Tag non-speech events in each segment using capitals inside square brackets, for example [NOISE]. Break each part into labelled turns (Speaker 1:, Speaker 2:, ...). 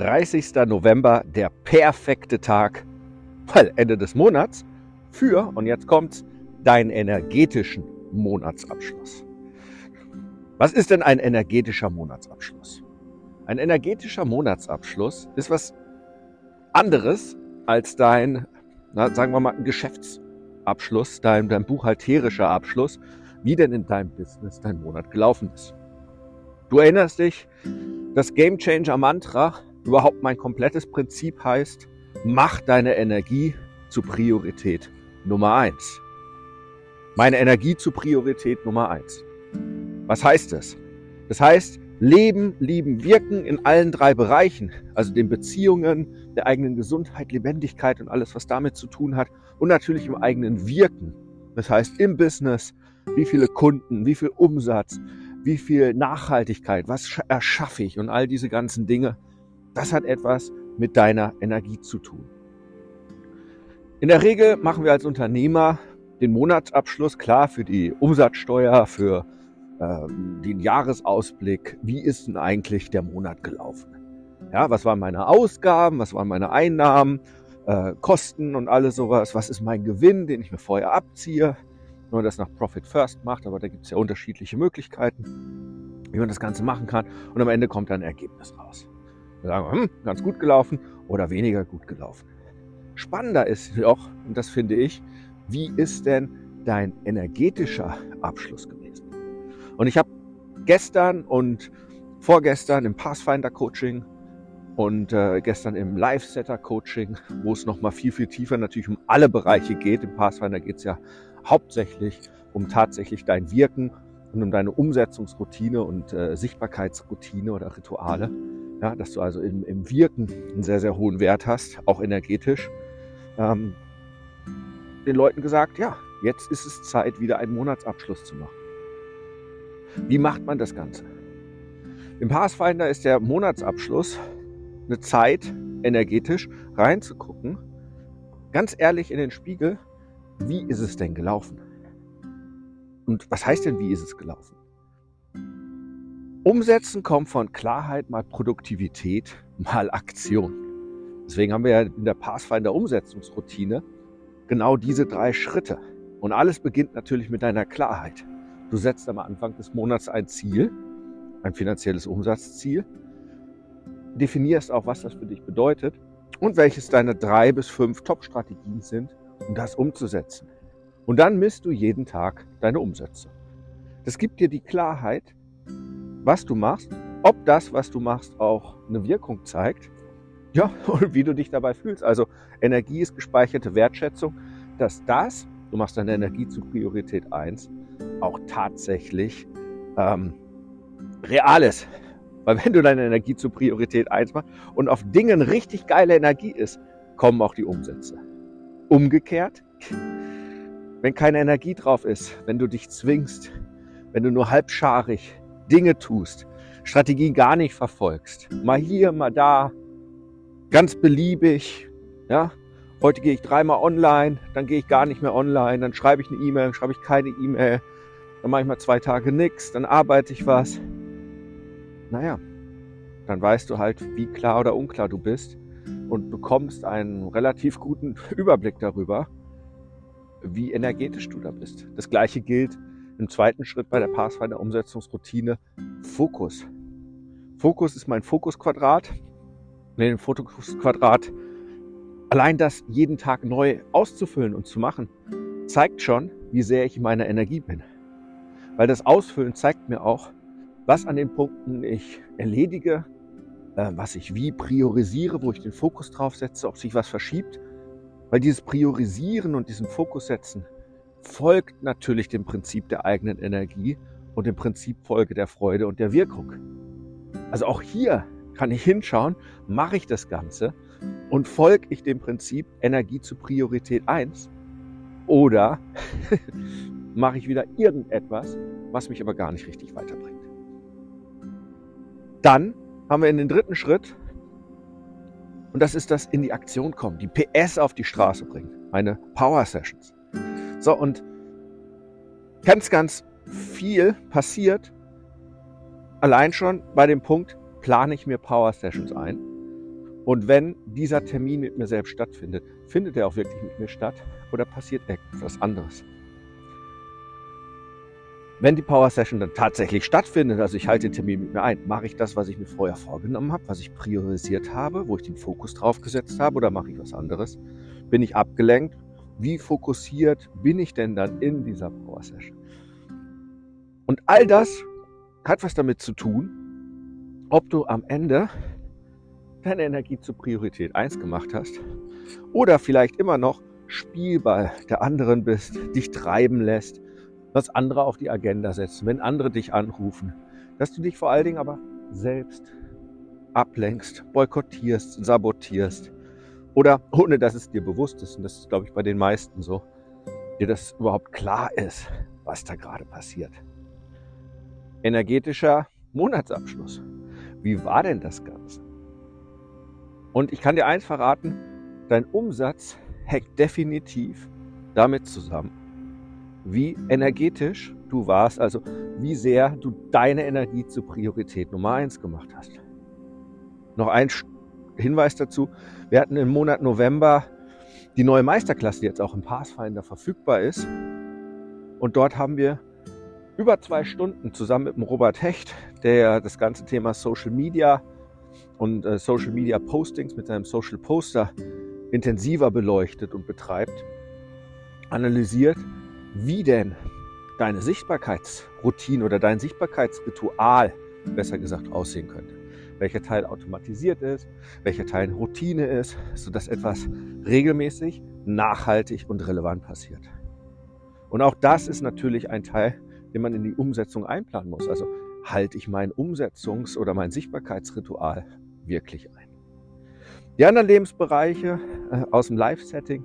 Speaker 1: 30. November der perfekte Tag, weil Ende des Monats für, und jetzt kommt's, deinen energetischen Monatsabschluss. Was ist denn ein energetischer Monatsabschluss? Ein energetischer Monatsabschluss ist was anderes als dein, na, sagen wir mal, Geschäftsabschluss, dein, dein buchhalterischer Abschluss, wie denn in deinem Business dein Monat gelaufen ist. Du erinnerst dich, das Game Changer Mantra, überhaupt mein komplettes Prinzip heißt, mach deine Energie zu Priorität Nummer eins. Meine Energie zu Priorität Nummer eins. Was heißt das? Das heißt, Leben, Lieben, Wirken in allen drei Bereichen, also den Beziehungen, der eigenen Gesundheit, Lebendigkeit und alles, was damit zu tun hat und natürlich im eigenen Wirken. Das heißt, im Business, wie viele Kunden, wie viel Umsatz, wie viel Nachhaltigkeit, was erschaffe ich und all diese ganzen Dinge, das hat etwas mit deiner Energie zu tun. In der Regel machen wir als Unternehmer den Monatsabschluss klar für die Umsatzsteuer, für ähm, den Jahresausblick, wie ist denn eigentlich der Monat gelaufen? Ja, was waren meine Ausgaben, was waren meine Einnahmen, äh, Kosten und alles sowas, was ist mein Gewinn, den ich mir vorher abziehe, wenn man das nach Profit First macht, aber da gibt es ja unterschiedliche Möglichkeiten, wie man das Ganze machen kann und am Ende kommt dann ein Ergebnis raus. Sagen, hm, ganz gut gelaufen oder weniger gut gelaufen. Spannender ist auch, und das finde ich, wie ist denn dein energetischer Abschluss gewesen? Und ich habe gestern und vorgestern im Pathfinder Coaching und äh, gestern im Live-Setter Coaching, wo es nochmal viel, viel tiefer natürlich um alle Bereiche geht. Im Pathfinder geht es ja hauptsächlich um tatsächlich dein Wirken und um deine Umsetzungsroutine und äh, Sichtbarkeitsroutine oder Rituale. Ja, dass du also im, im Wirken einen sehr, sehr hohen Wert hast, auch energetisch. Ähm, den Leuten gesagt, ja, jetzt ist es Zeit, wieder einen Monatsabschluss zu machen. Wie macht man das Ganze? Im Pathfinder ist der Monatsabschluss eine Zeit, energetisch reinzugucken, ganz ehrlich in den Spiegel, wie ist es denn gelaufen? Und was heißt denn, wie ist es gelaufen? Umsetzen kommt von Klarheit mal Produktivität mal Aktion. Deswegen haben wir ja in der Pathfinder Umsetzungsroutine genau diese drei Schritte. Und alles beginnt natürlich mit deiner Klarheit. Du setzt am Anfang des Monats ein Ziel, ein finanzielles Umsatzziel, definierst auch, was das für dich bedeutet und welches deine drei bis fünf Top-Strategien sind, um das umzusetzen. Und dann misst du jeden Tag deine Umsätze. Das gibt dir die Klarheit, was du machst, ob das, was du machst, auch eine Wirkung zeigt, ja, [LAUGHS] und wie du dich dabei fühlst. Also Energie ist gespeicherte Wertschätzung, dass das, du machst deine Energie zu Priorität eins auch tatsächlich ähm, real ist. Weil wenn du deine Energie zur Priorität 1 machst und auf Dingen richtig geile Energie ist, kommen auch die Umsätze. Umgekehrt, wenn keine Energie drauf ist, wenn du dich zwingst, wenn du nur halbscharig Dinge tust, Strategien gar nicht verfolgst, mal hier, mal da, ganz beliebig, ja, heute gehe ich dreimal online, dann gehe ich gar nicht mehr online, dann schreibe ich eine E-Mail, dann schreibe ich keine E-Mail, dann mache ich mal zwei Tage nichts, dann arbeite ich was. Naja, dann weißt du halt, wie klar oder unklar du bist und bekommst einen relativ guten [LAUGHS] Überblick darüber, wie energetisch du da bist. Das gleiche gilt im zweiten Schritt bei der Pathfinder Umsetzungsroutine Fokus. Fokus ist mein Fokusquadrat. Nee, den Fokusquadrat allein das jeden Tag neu auszufüllen und zu machen, zeigt schon, wie sehr ich in meiner Energie bin. Weil das Ausfüllen zeigt mir auch, was an den Punkten ich erledige, äh, was ich wie priorisiere, wo ich den Fokus drauf setze, ob sich was verschiebt. Weil dieses Priorisieren und diesen Fokus setzen folgt natürlich dem Prinzip der eigenen Energie und dem Prinzip Folge der Freude und der Wirkung. Also auch hier kann ich hinschauen, mache ich das Ganze und folge ich dem Prinzip Energie zu Priorität 1 oder [LAUGHS] mache ich wieder irgendetwas, was mich aber gar nicht richtig weiterbringt. Dann haben wir in den dritten Schritt, und das ist das in die Aktion kommen, die PS auf die Straße bringen, meine Power Sessions. So, und ganz, ganz viel passiert allein schon bei dem Punkt, plane ich mir Power Sessions ein. Und wenn dieser Termin mit mir selbst stattfindet, findet er auch wirklich mit mir statt oder passiert etwas anderes? Wenn die Power Session dann tatsächlich stattfindet, also ich halte den Termin mit mir ein, mache ich das, was ich mir vorher vorgenommen habe, was ich priorisiert habe, wo ich den Fokus drauf gesetzt habe oder mache ich was anderes? Bin ich abgelenkt? Wie fokussiert bin ich denn dann in dieser Power Session? Und all das hat was damit zu tun, ob du am Ende deine Energie zur Priorität 1 gemacht hast oder vielleicht immer noch Spielball der anderen bist, dich treiben lässt, was andere auf die Agenda setzen, wenn andere dich anrufen, dass du dich vor allen Dingen aber selbst ablenkst, boykottierst, sabotierst oder ohne dass es dir bewusst ist, und das ist, glaube ich, bei den meisten so, dir das überhaupt klar ist, was da gerade passiert. Energetischer Monatsabschluss. Wie war denn das Ganze? Und ich kann dir eins verraten, dein Umsatz hängt definitiv damit zusammen, wie energetisch du warst, also wie sehr du deine Energie zur Priorität Nummer eins gemacht hast. Noch ein Hinweis dazu. Wir hatten im Monat November die neue Meisterklasse, die jetzt auch im Pathfinder verfügbar ist. Und dort haben wir über zwei Stunden zusammen mit dem Robert Hecht, der das ganze Thema Social Media und äh, Social Media Postings mit seinem Social Poster intensiver beleuchtet und betreibt, analysiert, wie denn deine Sichtbarkeitsroutine oder dein Sichtbarkeitsritual, besser gesagt, aussehen könnte. Welcher Teil automatisiert ist, welcher Teil Routine ist, sodass etwas regelmäßig, nachhaltig und relevant passiert. Und auch das ist natürlich ein Teil, den man in die Umsetzung einplanen muss. Also halte ich mein Umsetzungs- oder mein Sichtbarkeitsritual wirklich ein. Die anderen Lebensbereiche äh, aus dem Live-Setting,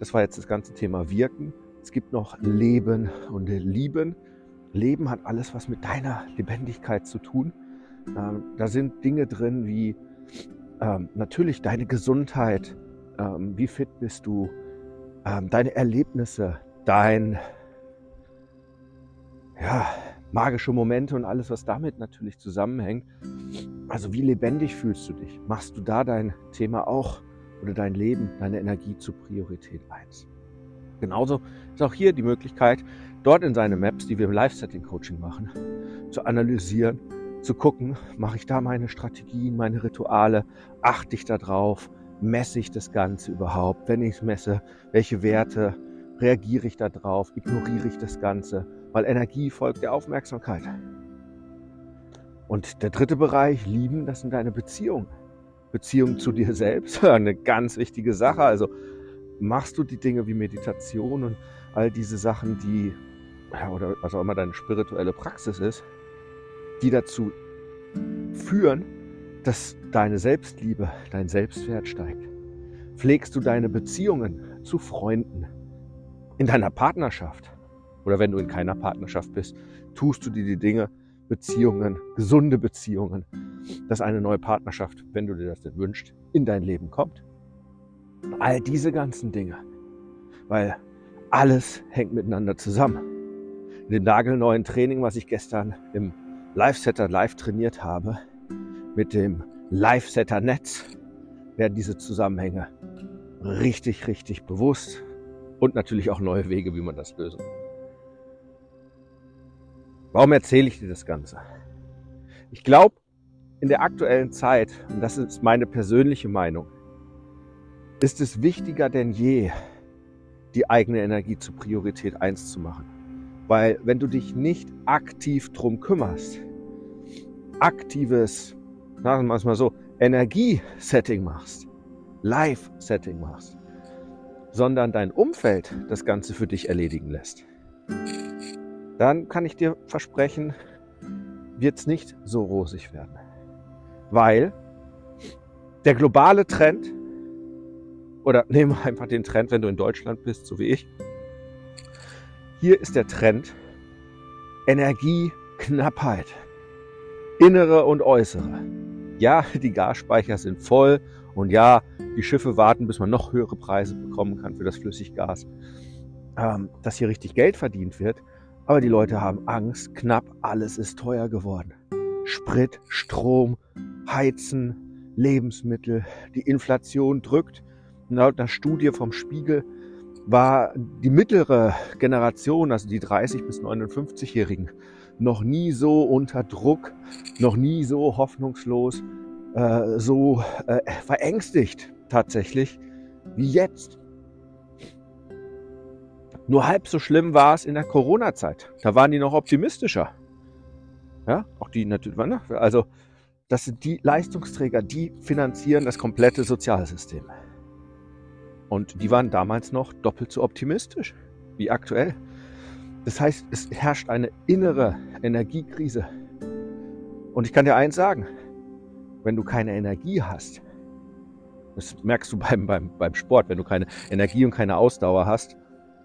Speaker 1: das war jetzt das ganze Thema Wirken. Es gibt noch Leben und Lieben. Leben hat alles was mit deiner Lebendigkeit zu tun. Ähm, da sind Dinge drin wie ähm, natürlich deine Gesundheit, ähm, wie fit bist du, ähm, deine Erlebnisse, dein ja, magische Momente und alles, was damit natürlich zusammenhängt. Also wie lebendig fühlst du dich? Machst du da dein Thema auch oder dein Leben, deine Energie zur Priorität 1? Genauso ist auch hier die Möglichkeit, dort in seine Maps, die wir im Live-Setting-Coaching machen, zu analysieren, zu gucken, mache ich da meine Strategien, meine Rituale, achte ich da drauf, messe ich das Ganze überhaupt, wenn ich es messe, welche Werte reagiere ich da drauf, ignoriere ich das Ganze, weil Energie folgt der Aufmerksamkeit. Und der dritte Bereich, Lieben, das sind deine Beziehungen. Beziehung zu dir selbst, [LAUGHS] eine ganz wichtige Sache. Also machst du die Dinge wie Meditation und all diese Sachen, die, ja, oder was auch immer deine spirituelle Praxis ist, die dazu führen, dass deine Selbstliebe, dein Selbstwert steigt. Pflegst du deine Beziehungen zu Freunden, in deiner Partnerschaft oder wenn du in keiner Partnerschaft bist, tust du dir die Dinge, Beziehungen, gesunde Beziehungen, dass eine neue Partnerschaft, wenn du dir das denn wünschst, in dein Leben kommt. All diese ganzen Dinge, weil alles hängt miteinander zusammen. In dem nagelneuen Training, was ich gestern im Live-Setter live trainiert habe, mit dem Live-Setter-Netz, werden diese Zusammenhänge richtig, richtig bewusst und natürlich auch neue Wege, wie man das lösen kann. Warum erzähle ich dir das Ganze? Ich glaube, in der aktuellen Zeit, und das ist meine persönliche Meinung, ist es wichtiger denn je, die eigene Energie zur Priorität 1 zu machen. Weil wenn du dich nicht aktiv drum kümmerst, aktives, sagen wir es mal so, Energiesetting machst, Live-Setting machst, sondern dein Umfeld das Ganze für dich erledigen lässt, dann kann ich dir versprechen, wird es nicht so rosig werden. Weil Der globale Trend, oder nehmen wir einfach den Trend, wenn du in Deutschland bist, so wie ich. Hier ist der Trend Energieknappheit, innere und äußere. Ja, die Gasspeicher sind voll und ja, die Schiffe warten, bis man noch höhere Preise bekommen kann für das Flüssiggas, ähm, dass hier richtig Geld verdient wird. Aber die Leute haben Angst, knapp, alles ist teuer geworden. Sprit, Strom, Heizen, Lebensmittel, die Inflation drückt. Laut einer Studie vom Spiegel war die mittlere Generation, also die 30 bis 59-Jährigen, noch nie so unter Druck, noch nie so hoffnungslos, äh, so äh, verängstigt tatsächlich wie jetzt. Nur halb so schlimm war es in der Corona-Zeit. Da waren die noch optimistischer. Ja, auch die natürlich, ne? also das sind die Leistungsträger, die finanzieren das komplette Sozialsystem. Und die waren damals noch doppelt so optimistisch wie aktuell. Das heißt, es herrscht eine innere Energiekrise. Und ich kann dir eins sagen, wenn du keine Energie hast, das merkst du beim, beim, beim Sport, wenn du keine Energie und keine Ausdauer hast,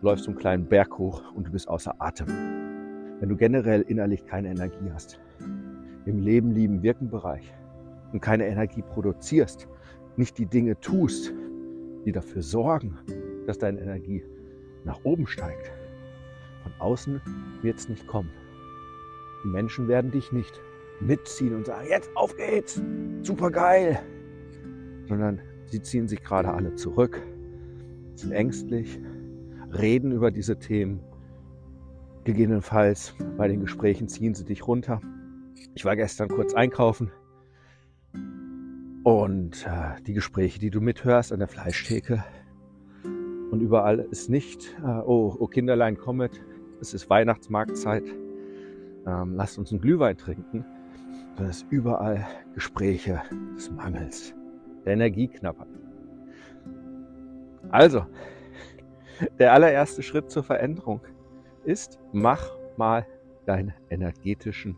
Speaker 1: läufst du einen kleinen Berg hoch und du bist außer Atem. Wenn du generell innerlich keine Energie hast, im Leben, Lieben, Wirken-Bereich und keine Energie produzierst, nicht die Dinge tust, die dafür sorgen, dass deine Energie nach oben steigt, von außen wird es nicht kommen. Die Menschen werden dich nicht mitziehen und sagen, jetzt auf geht's, super geil, sondern sie ziehen sich gerade alle zurück, sind ängstlich, reden über diese Themen. Gegebenenfalls bei den Gesprächen ziehen sie dich runter. Ich war gestern kurz einkaufen und äh, die Gespräche, die du mithörst an der Fleischtheke und überall ist nicht, äh, oh, oh Kinderlein kommet, es ist Weihnachtsmarktzeit, ähm, lasst uns einen Glühwein trinken, sondern es ist überall Gespräche des Mangels, der Energieknappheit. Also, der allererste Schritt zur Veränderung ist, mach mal deinen energetischen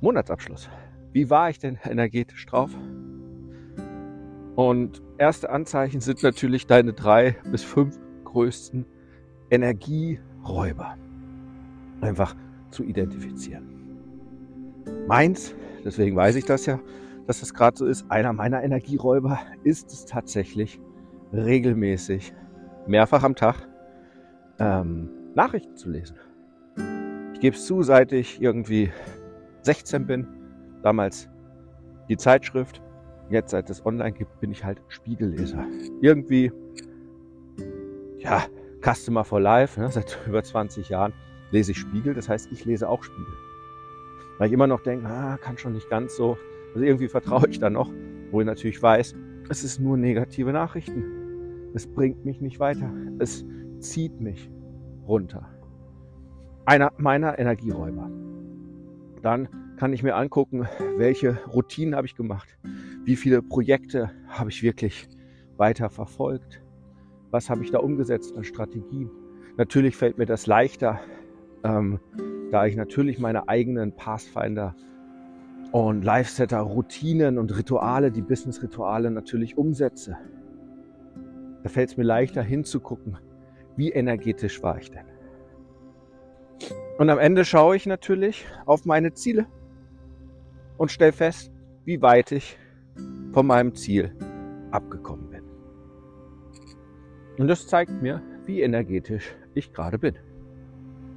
Speaker 1: Monatsabschluss. Wie war ich denn energetisch drauf? Und erste Anzeichen sind natürlich deine drei bis fünf größten Energieräuber. Einfach zu identifizieren. Meins, deswegen weiß ich das ja, dass das gerade so ist, einer meiner Energieräuber ist es tatsächlich regelmäßig mehrfach am Tag ähm, Nachrichten zu lesen. Ich gebe es zu, seit ich irgendwie 16 bin, damals die Zeitschrift, jetzt seit es online gibt, bin ich halt Spiegelleser. Irgendwie, ja, Customer for Life, ne, [LAUGHS] seit über 20 Jahren lese ich Spiegel, das heißt, ich lese auch Spiegel. Weil ich immer noch denke, ah, kann schon nicht ganz so. Also irgendwie vertraue ich da noch, wo ich natürlich weiß, es ist nur negative Nachrichten. Es bringt mich nicht weiter. Es zieht mich runter. Einer meiner Energieräuber. Dann kann ich mir angucken, welche Routinen habe ich gemacht, wie viele Projekte habe ich wirklich weiter verfolgt, was habe ich da umgesetzt an Strategien. Natürlich fällt mir das leichter, ähm, da ich natürlich meine eigenen Pathfinder und Live-Setter, Routinen und Rituale, die Business-Rituale natürlich umsetze. Da fällt es mir leichter hinzugucken, wie energetisch war ich denn. Und am Ende schaue ich natürlich auf meine Ziele und stelle fest, wie weit ich von meinem Ziel abgekommen bin. Und das zeigt mir, wie energetisch ich gerade bin.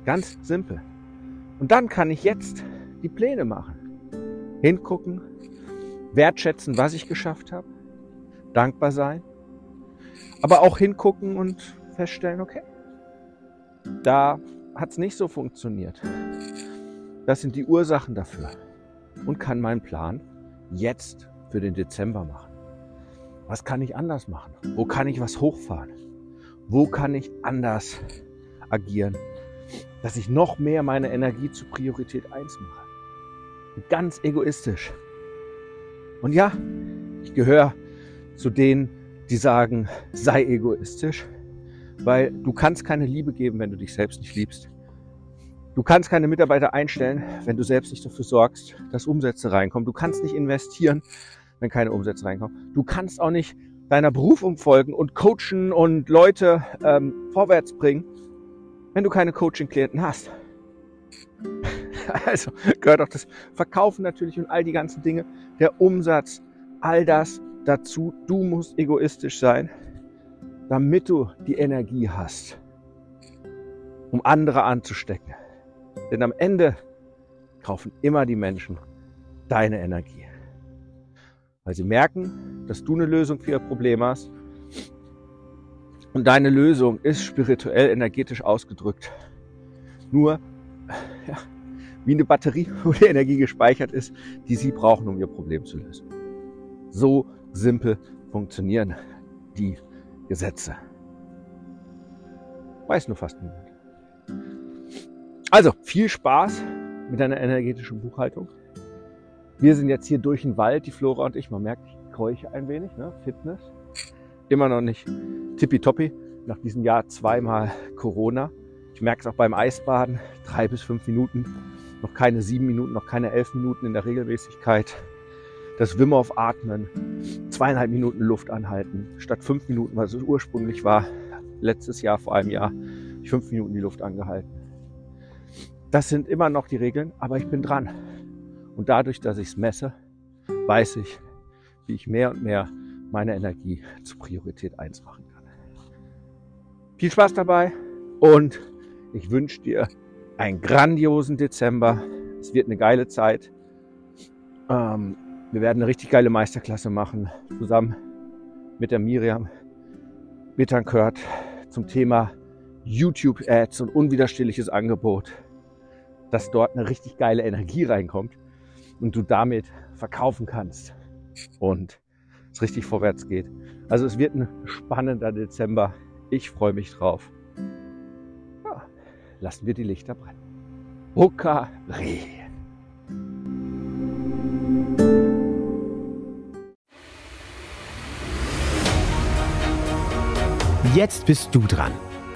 Speaker 1: Ganz simpel. Und dann kann ich jetzt die Pläne machen. Hingucken, wertschätzen, was ich geschafft habe, dankbar sein aber auch hingucken und feststellen, okay, da hat es nicht so funktioniert. Das sind die Ursachen dafür. Und kann meinen Plan jetzt für den Dezember machen. Was kann ich anders machen? Wo kann ich was hochfahren? Wo kann ich anders agieren, dass ich noch mehr meine Energie zu Priorität 1 mache? Ganz egoistisch. Und ja, ich gehöre zu denen, die sagen, sei egoistisch, weil du kannst keine Liebe geben, wenn du dich selbst nicht liebst. Du kannst keine Mitarbeiter einstellen, wenn du selbst nicht dafür sorgst, dass Umsätze reinkommen. Du kannst nicht investieren, wenn keine Umsätze reinkommen. Du kannst auch nicht deiner Berufung folgen und coachen und Leute ähm, vorwärts bringen, wenn du keine Coaching-Klienten hast. [LAUGHS] Also gehört auch das Verkaufen natürlich und all die ganzen Dinge, der Umsatz, all das dazu. Du musst egoistisch sein, damit du die Energie hast, um andere anzustecken. Denn am Ende kaufen immer die Menschen deine Energie. Weil sie merken, dass du eine Lösung für ihr Problem hast. Und deine Lösung ist spirituell, energetisch ausgedrückt. Nur ja, wie eine Batterie, [LAUGHS] wo die Energie gespeichert ist, die sie brauchen, um ihr Problem zu lösen. So simpel funktionieren die Gesetze. Weiß nur fast niemand. Also, viel Spaß mit deiner energetischen Buchhaltung. Wir sind jetzt hier durch den Wald, die Flora und ich. Man merkt, ich keuche ein wenig, ne? Fitness. Immer noch nicht tippitoppi. Nach diesem Jahr zweimal Corona. Ich merke es auch beim Eisbaden. Drei bis fünf Minuten. Noch keine sieben Minuten, noch keine elf Minuten in der Regelmäßigkeit. Das Wim auf Atmen. Zweieinhalb Minuten Luft anhalten. Statt fünf Minuten, was es ursprünglich war. Letztes Jahr, vor einem Jahr, ich fünf Minuten die Luft angehalten. Das sind immer noch die Regeln, aber ich bin dran. Und dadurch, dass ich es messe, weiß ich, wie ich mehr und mehr meine Energie zur Priorität 1 machen kann. Viel Spaß dabei und ich wünsche dir einen grandiosen Dezember. Es wird eine geile Zeit. Ähm, wir werden eine richtig geile Meisterklasse machen, zusammen mit der Miriam Bitternkört zum Thema YouTube-Ads und unwiderstehliches Angebot dass dort eine richtig geile Energie reinkommt und du damit verkaufen kannst und es richtig vorwärts geht. Also es wird ein spannender Dezember. Ich freue mich drauf. Ja, lassen wir die Lichter brennen. Hukare.
Speaker 2: Jetzt bist du dran.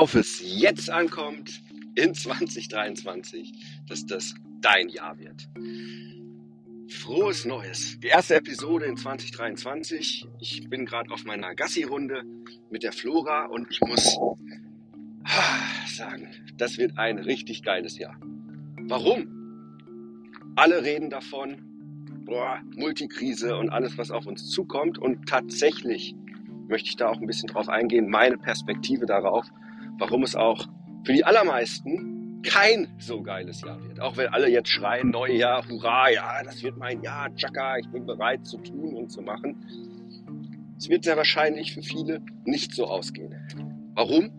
Speaker 1: Worauf es jetzt ankommt in 2023, dass das dein Jahr wird. Frohes Neues. Die erste Episode in 2023. Ich bin gerade auf meiner Gassi-Runde mit der Flora und ich muss sagen, das wird ein richtig geiles Jahr. Warum? Alle reden davon, boah, Multikrise und alles, was auf uns zukommt. Und tatsächlich möchte ich da auch ein bisschen drauf eingehen, meine Perspektive darauf warum es auch für die allermeisten kein so geiles Jahr wird. Auch wenn alle jetzt schreien, Neujahr, hurra, ja, das wird mein Jahr, tschakka, ich bin bereit zu tun und zu machen. Es wird sehr wahrscheinlich für viele nicht so ausgehen. Warum?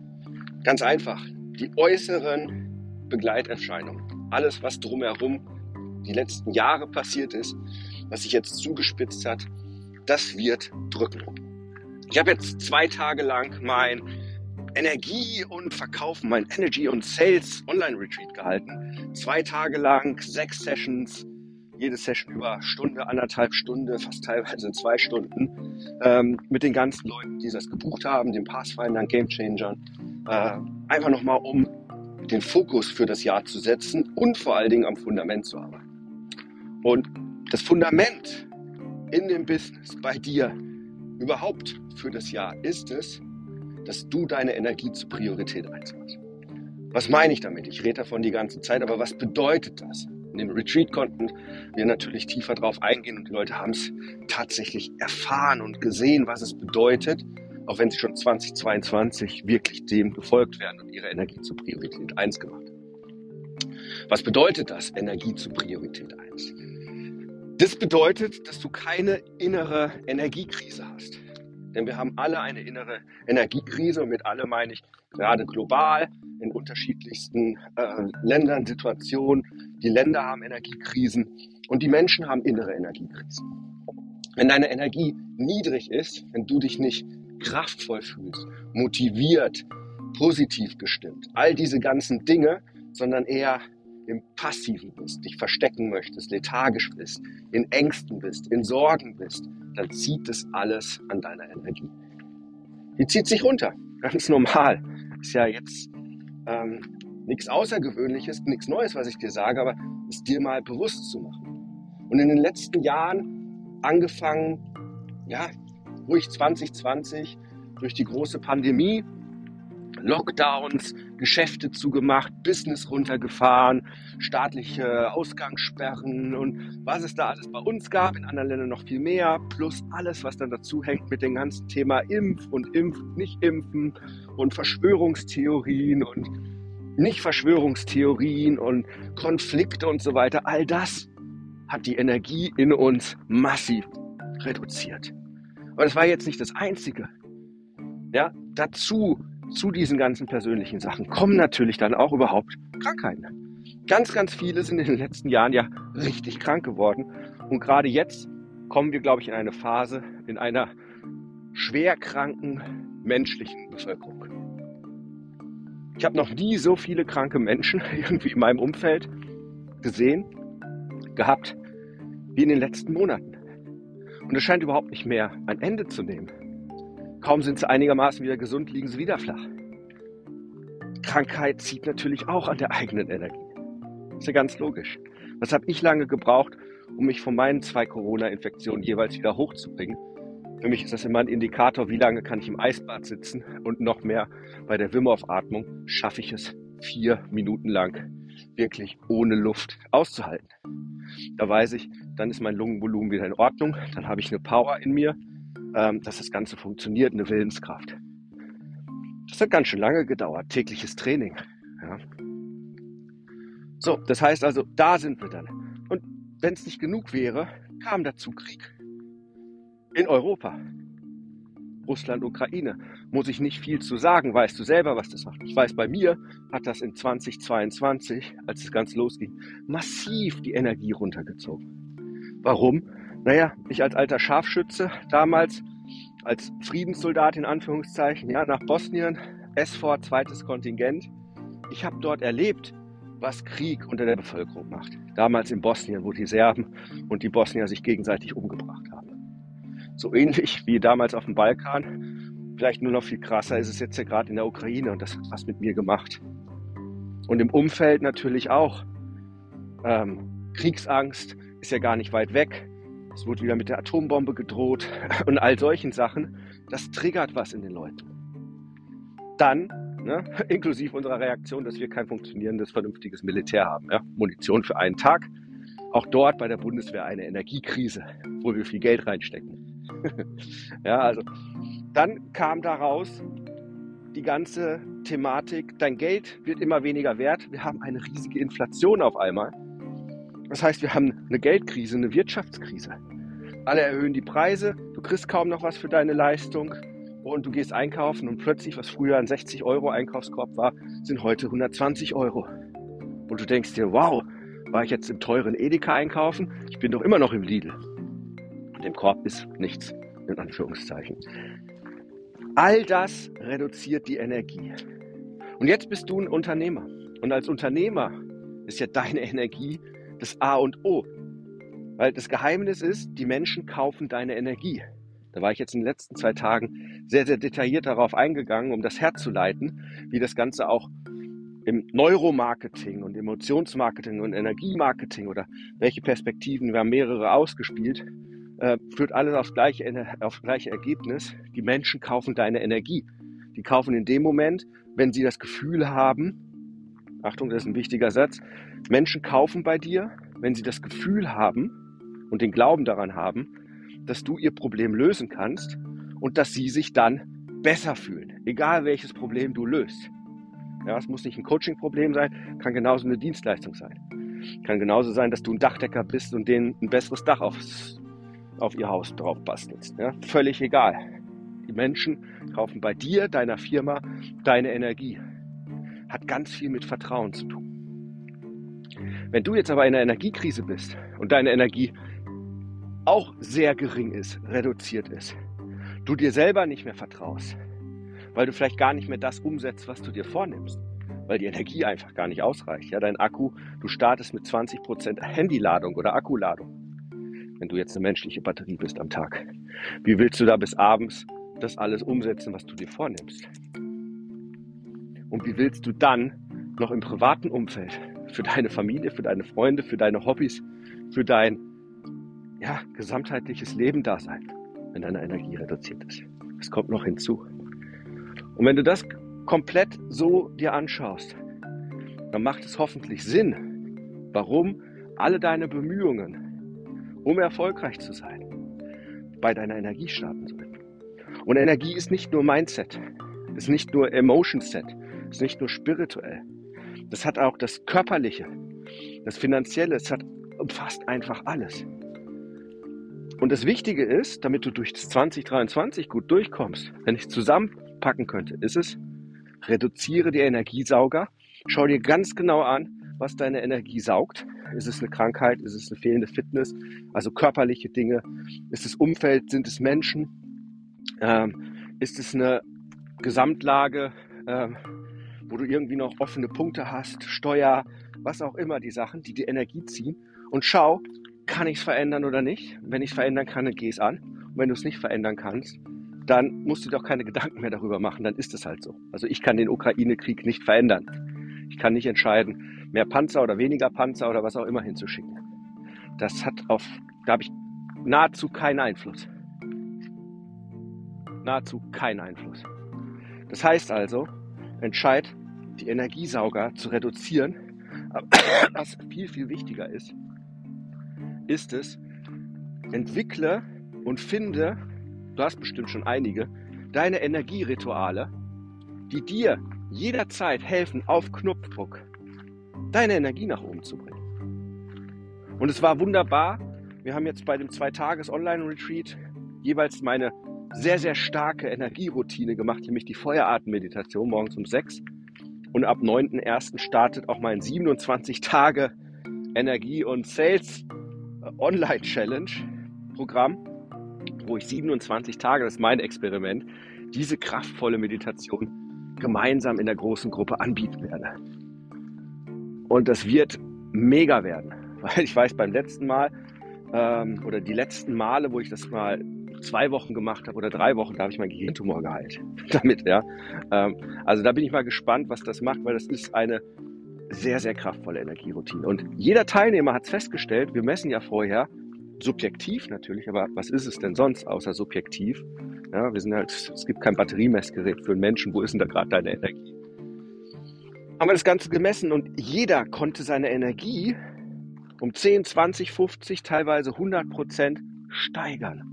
Speaker 1: Ganz einfach. Die äußeren Begleiterscheinungen, alles, was drumherum die letzten Jahre passiert ist, was sich jetzt zugespitzt hat, das wird drücken. Ich habe jetzt zwei Tage lang mein Energie und Verkaufen, mein Energy und Sales Online Retreat gehalten. Zwei Tage lang, sechs Sessions, jede Session über Stunde, anderthalb Stunde, fast teilweise zwei Stunden, ähm, mit den ganzen Leuten, die das gebucht haben, den Pathfindern, Game Changern, äh, einfach nochmal um den Fokus für das Jahr zu setzen und vor allen Dingen am Fundament zu arbeiten. Und das Fundament in dem Business bei dir überhaupt für das Jahr ist es, dass du deine Energie zur Priorität einsetzt. Was meine ich damit? Ich rede davon die ganze Zeit, aber was bedeutet das? In dem Retreat konnten wir natürlich tiefer drauf eingehen und die Leute haben es tatsächlich erfahren und gesehen, was es bedeutet, auch wenn sie schon 2022 wirklich dem gefolgt werden und ihre Energie zur Priorität 1 gemacht haben. Was bedeutet das, Energie zur Priorität 1? Das bedeutet, dass du keine innere Energiekrise hast. Denn wir haben alle eine innere Energiekrise und mit alle meine ich gerade global in unterschiedlichsten äh, Ländern, Situationen. Die Länder haben Energiekrisen und die Menschen haben innere Energiekrisen. Wenn deine Energie niedrig ist, wenn du dich nicht kraftvoll fühlst, motiviert, positiv gestimmt, all diese ganzen Dinge, sondern eher im Passiven bist, dich verstecken möchtest, lethargisch bist, in Ängsten bist, in Sorgen bist, dann zieht es alles an deiner Energie. Die zieht sich runter, ganz normal. Ist ja jetzt ähm, nichts Außergewöhnliches, nichts Neues, was ich dir sage, aber es dir mal bewusst zu machen. Und in den letzten Jahren, angefangen, ja, ruhig 2020, durch die große Pandemie, Lockdowns, Geschäfte zugemacht, Business runtergefahren, staatliche Ausgangssperren und was es da alles bei uns gab, in anderen Ländern noch viel mehr, plus alles, was dann dazu hängt mit dem ganzen Thema Impf und Impf, nicht impfen und Verschwörungstheorien und nicht Verschwörungstheorien und Konflikte und so weiter. All das hat die Energie in uns massiv reduziert. Aber das war jetzt nicht das Einzige. Ja, dazu zu diesen ganzen persönlichen Sachen kommen natürlich dann auch überhaupt Krankheiten. Ganz, ganz viele sind in den letzten Jahren ja richtig krank geworden. Und gerade jetzt kommen wir, glaube ich, in eine Phase, in einer schwerkranken menschlichen Bevölkerung. Ich habe noch nie so viele kranke Menschen [LAUGHS] irgendwie in meinem Umfeld gesehen, gehabt, wie in den letzten Monaten. Und es scheint überhaupt nicht mehr ein Ende zu nehmen. Kaum sind sie einigermaßen wieder gesund, liegen sie wieder flach. Krankheit zieht natürlich auch an der eigenen Energie. Ist ja ganz logisch. Was habe ich lange gebraucht, um mich von meinen zwei Corona-Infektionen jeweils wieder hochzubringen? Für mich ist das immer ein Indikator, wie lange kann ich im Eisbad sitzen und noch mehr bei der Wim Atmung schaffe ich es vier Minuten lang wirklich ohne Luft auszuhalten. Da weiß ich, dann ist mein Lungenvolumen wieder in Ordnung, dann habe ich eine Power in mir, ähm, dass das Ganze funktioniert, eine Willenskraft. Das hat ganz schön lange gedauert, tägliches Training. Ja. So, das heißt also, da sind wir dann. Und wenn es nicht genug wäre, kam dazu Krieg. In Europa. Russland, Ukraine. Muss ich nicht viel zu sagen, weißt du selber, was das macht. Ich weiß, bei mir hat das in 2022, als es ganz losging, massiv die Energie runtergezogen. Warum? Naja, ich als alter Scharfschütze damals, als Friedenssoldat in Anführungszeichen, ja, nach Bosnien, SVOR, zweites Kontingent. Ich habe dort erlebt, was Krieg unter der Bevölkerung macht. Damals in Bosnien, wo die Serben und die Bosnier sich gegenseitig umgebracht haben. So ähnlich wie damals auf dem Balkan, vielleicht nur noch viel krasser ist es jetzt ja gerade in der Ukraine und das hat was mit mir gemacht. Und im Umfeld natürlich auch. Ähm, Kriegsangst ist ja gar nicht weit weg. Es wurde wieder mit der Atombombe gedroht [LAUGHS] und all solchen Sachen. Das triggert was in den Leuten. Dann, ne, [LAUGHS] inklusive unserer Reaktion, dass wir kein funktionierendes, vernünftiges Militär haben. Ja? Munition für einen Tag. Auch dort bei der Bundeswehr eine Energiekrise, wo wir viel Geld reinstecken. [LAUGHS] ja, also dann kam daraus die ganze Thematik, dein Geld wird immer weniger wert. Wir haben eine riesige Inflation auf einmal. Das heißt, wir haben eine Geldkrise, eine Wirtschaftskrise. Alle erhöhen die Preise, du kriegst kaum noch was für deine Leistung und du gehst einkaufen und plötzlich, was früher ein 60 Euro Einkaufskorb war, sind heute 120 Euro. Und du denkst dir, wow, war ich jetzt im teuren Edeka einkaufen? Ich bin doch immer noch im Lidl. Und im Korb ist nichts, in Anführungszeichen. All das reduziert die Energie. Und jetzt bist du ein Unternehmer. Und als Unternehmer ist ja deine Energie das A und O. Weil das Geheimnis ist, die Menschen kaufen deine Energie. Da war ich jetzt in den letzten zwei Tagen sehr, sehr detailliert darauf eingegangen, um das herzuleiten, wie das Ganze auch im Neuromarketing und Emotionsmarketing und Energiemarketing oder welche Perspektiven, wir haben mehrere ausgespielt, äh, führt alles aufs gleiche, aufs gleiche Ergebnis. Die Menschen kaufen deine Energie. Die kaufen in dem Moment, wenn sie das Gefühl haben, Achtung, das ist ein wichtiger Satz, Menschen kaufen bei dir, wenn sie das Gefühl haben und den Glauben daran haben, dass du ihr Problem lösen kannst und dass sie sich dann besser fühlen, egal welches Problem du löst. Ja, es muss nicht ein Coaching-Problem sein, kann genauso eine Dienstleistung sein. Kann genauso sein, dass du ein Dachdecker bist und denen ein besseres Dach aufs, auf ihr Haus drauf bastelst. Ja, völlig egal. Die Menschen kaufen bei dir, deiner Firma, deine Energie. Hat ganz viel mit Vertrauen zu tun. Wenn du jetzt aber in einer Energiekrise bist und deine Energie auch sehr gering ist, reduziert ist, du dir selber nicht mehr vertraust, weil du vielleicht gar nicht mehr das umsetzt, was du dir vornimmst, weil die Energie einfach gar nicht ausreicht. Ja, dein Akku, du startest mit 20% Handyladung oder Akkuladung. Wenn du jetzt eine menschliche Batterie bist am Tag, wie willst du da bis abends das alles umsetzen, was du dir vornimmst? Und wie willst du dann noch im privaten Umfeld für deine Familie, für deine Freunde, für deine Hobbys, für dein ja, gesamtheitliches Leben da sein, wenn deine Energie reduziert ist? Es kommt noch hinzu. Und wenn du das komplett so dir anschaust, dann macht es hoffentlich Sinn, warum alle deine Bemühungen, um erfolgreich zu sein, bei deiner Energie starten sollen. Und Energie ist nicht nur Mindset, ist nicht nur Emotion Set, ist nicht nur spirituell. Das hat auch das Körperliche, das Finanzielle, es hat umfasst einfach alles. Und das Wichtige ist, damit du durch das 2023 gut durchkommst, wenn ich zusammen packen könnte, ist es, reduziere die Energiesauger. Schau dir ganz genau an, was deine Energie saugt. Ist es eine Krankheit? Ist es eine fehlende Fitness? Also körperliche Dinge? Ist es Umfeld? Sind es Menschen? Ähm, ist es eine Gesamtlage, ähm, wo du irgendwie noch offene Punkte hast? Steuer, was auch immer, die Sachen, die die Energie ziehen. Und schau, kann ich es verändern oder nicht? Wenn ich es verändern kann, dann geh es an. Und wenn du es nicht verändern kannst, dann musst du dir auch keine Gedanken mehr darüber machen, dann ist es halt so. Also ich kann den Ukraine-Krieg nicht verändern. Ich kann nicht entscheiden, mehr Panzer oder weniger Panzer oder was auch immer hinzuschicken. Das hat auf, da habe ich nahezu keinen Einfluss. Nahezu keinen Einfluss. Das heißt also, entscheid, die Energiesauger zu reduzieren. Aber was viel, viel wichtiger ist, ist es, entwickle und finde du hast bestimmt schon einige, deine Energierituale, die dir jederzeit helfen, auf Knopfdruck deine Energie nach oben zu bringen. Und es war wunderbar. Wir haben jetzt bei dem Zwei-Tages-Online-Retreat jeweils meine sehr, sehr starke Energieroutine gemacht, nämlich die Feuerartenmeditation morgens um sechs. Und ab 9.1. startet auch mein 27 Tage Energie- und Sales Online-Challenge Programm wo ich 27 Tage, das ist mein Experiment, diese kraftvolle Meditation gemeinsam in der großen Gruppe anbieten werde. Und das wird mega werden, [LAUGHS] weil ich weiß, beim letzten Mal ähm, oder die letzten Male, wo ich das mal zwei Wochen gemacht habe oder drei Wochen, da habe ich meinen Gehirntumor geheilt. [LAUGHS] Damit, ja. Ähm, also da bin ich mal gespannt, was das macht, weil das ist eine sehr, sehr kraftvolle Energieroutine. Und jeder Teilnehmer hat es festgestellt, wir messen ja vorher, subjektiv natürlich, aber was ist es denn sonst außer subjektiv? Ja, wir sind halt, es gibt kein Batteriemessgerät für einen Menschen. Wo ist denn da gerade deine Energie? Haben wir das Ganze gemessen und jeder konnte seine Energie um 10, 20, 50, teilweise 100 Prozent steigern.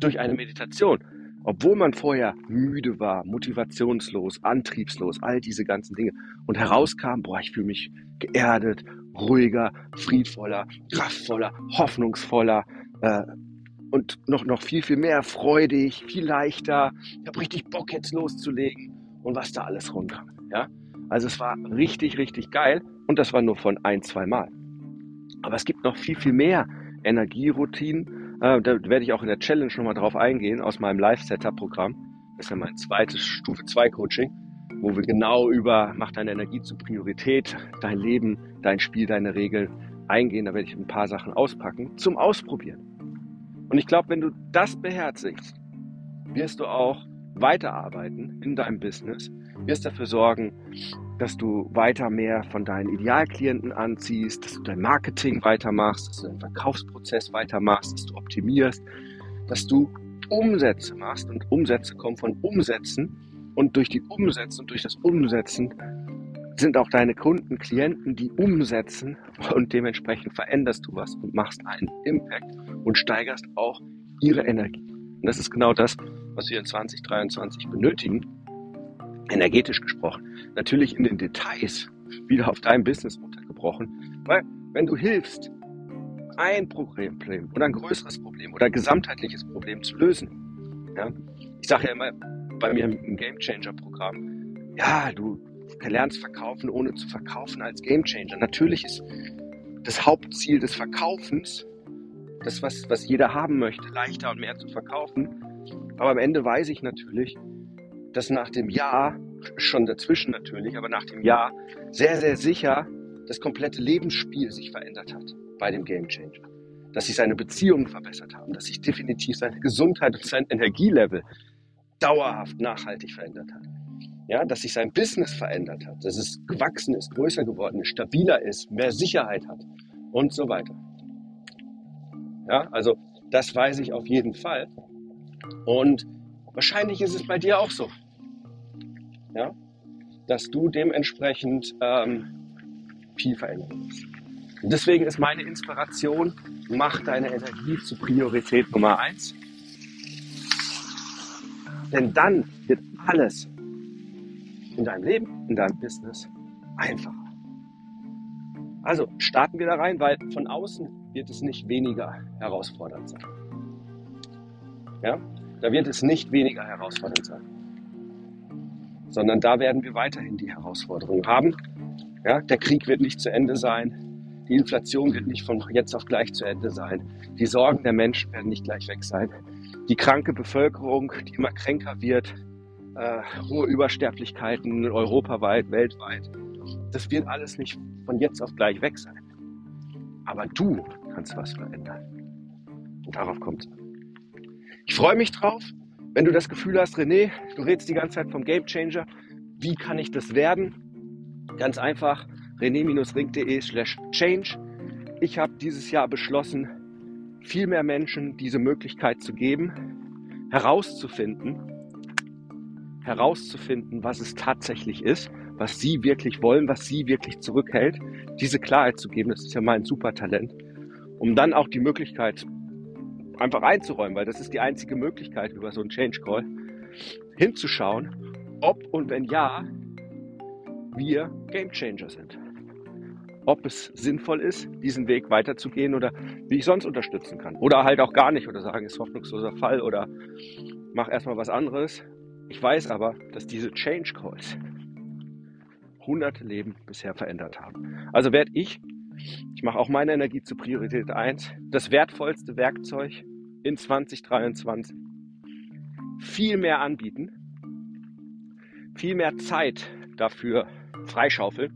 Speaker 1: Durch eine Meditation. Obwohl man vorher müde war, motivationslos, antriebslos, all diese ganzen Dinge. Und herauskam, boah, ich fühle mich geerdet, ruhiger, friedvoller, kraftvoller, hoffnungsvoller äh, und noch, noch viel, viel mehr freudig, viel leichter. Ich habe richtig Bock jetzt loszulegen und was da alles rumkam. Ja? Also es war richtig, richtig geil und das war nur von ein, zwei Mal. Aber es gibt noch viel, viel mehr Energieroutinen. Äh, da werde ich auch in der Challenge nochmal drauf eingehen aus meinem Live-Setup-Programm. Das ist ja mein zweites Stufe 2 Coaching wo wir genau über Mach deine Energie zur Priorität, dein Leben, dein Spiel, deine Regeln eingehen. Da werde ich ein paar Sachen auspacken zum Ausprobieren. Und ich glaube, wenn du das beherzigst, wirst du auch weiterarbeiten in deinem Business, wirst dafür sorgen, dass du weiter mehr von deinen Idealklienten anziehst, dass du dein Marketing weitermachst, dass du deinen Verkaufsprozess weitermachst, dass du optimierst, dass du Umsätze machst. Und Umsätze kommen von Umsätzen und durch die Umsetzung, durch das Umsetzen sind auch deine Kunden, Klienten, die umsetzen. Und dementsprechend veränderst du was und machst einen Impact und steigerst auch ihre Energie. Und das ist genau das, was wir in 2023 benötigen, energetisch gesprochen. Natürlich in den Details, wieder auf dein Business untergebrochen, weil wenn du hilfst, ein Problem oder ein größeres Problem oder ein gesamtheitliches Problem zu lösen, Ja? Ich sage ja immer bei mir im Game Changer Programm, ja, du lernst verkaufen, ohne zu verkaufen als Game Changer. Natürlich ist das Hauptziel des Verkaufens, das, was, was jeder haben möchte, leichter und mehr zu verkaufen. Aber am Ende weiß ich natürlich, dass nach dem Jahr, schon dazwischen natürlich, aber nach dem Jahr sehr, sehr sicher das komplette Lebensspiel sich verändert hat bei dem Game Changer. Dass sich seine Beziehungen verbessert haben, dass sich definitiv seine Gesundheit und sein Energielevel dauerhaft nachhaltig verändert hat. Ja, dass sich sein Business verändert hat, dass es gewachsen ist, größer geworden ist, stabiler ist, mehr Sicherheit hat und so weiter. Ja, also das weiß ich auf jeden Fall. Und wahrscheinlich ist es bei dir auch so. Ja, dass du dementsprechend ähm, viel verändern musst. Und deswegen ist meine Inspiration, mach deine Energie zu Priorität Nummer eins. Denn dann wird alles in deinem Leben, in deinem Business einfacher. Also starten wir da rein, weil von außen wird es nicht weniger herausfordernd sein. Ja? Da wird es nicht weniger herausfordernd sein. Sondern da werden wir weiterhin die Herausforderungen haben. Ja? Der Krieg wird nicht zu Ende sein. Die Inflation wird nicht von jetzt auf gleich zu Ende sein. Die Sorgen der Menschen werden nicht gleich weg sein. Die kranke Bevölkerung, die immer kränker wird, äh, hohe Übersterblichkeiten europaweit, weltweit. Das wird alles nicht von jetzt auf gleich weg sein. Aber du kannst was verändern. Und darauf kommt es. Ich freue mich drauf, wenn du das Gefühl hast, René, du redest die ganze Zeit vom Game Changer. Wie kann ich das werden? Ganz einfach, rené-ring.de slash change. Ich habe dieses Jahr beschlossen, viel mehr Menschen diese Möglichkeit zu geben, herauszufinden, herauszufinden, was es tatsächlich ist, was sie wirklich wollen, was sie wirklich zurückhält, diese Klarheit zu geben, das ist ja mein Supertalent, um dann auch die Möglichkeit einfach einzuräumen, weil das ist die einzige Möglichkeit über so einen Change Call, hinzuschauen, ob und wenn ja, wir Game Changer sind. Ob es sinnvoll ist, diesen Weg weiterzugehen oder wie ich sonst unterstützen kann. Oder halt auch gar nicht oder sagen, ist hoffnungsloser Fall oder mach erstmal was anderes ich weiß aber, dass diese Change Calls hunderte Leben bisher verändert haben. Also werde ich, ich mache auch meine Energie zur Priorität 1, das wertvollste Werkzeug in 2023 viel mehr anbieten, viel mehr Zeit dafür freischaufeln,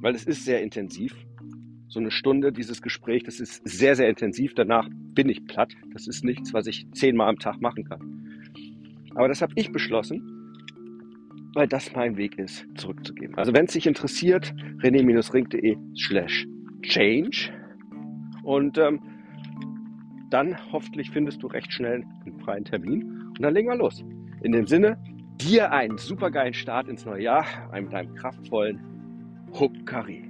Speaker 1: weil es ist sehr intensiv. So eine Stunde, dieses Gespräch, das ist sehr, sehr intensiv. Danach bin ich platt. Das ist nichts, was ich zehnmal am Tag machen kann. Aber das habe ich beschlossen, weil das mein Weg ist, zurückzugeben. Also wenn es dich interessiert, rené-ring.de slash change und ähm, dann hoffentlich findest du recht schnell einen freien Termin und dann legen wir los. In dem Sinne, dir einen supergeilen Start ins neue Jahr, mit einem kraftvollen Huckari.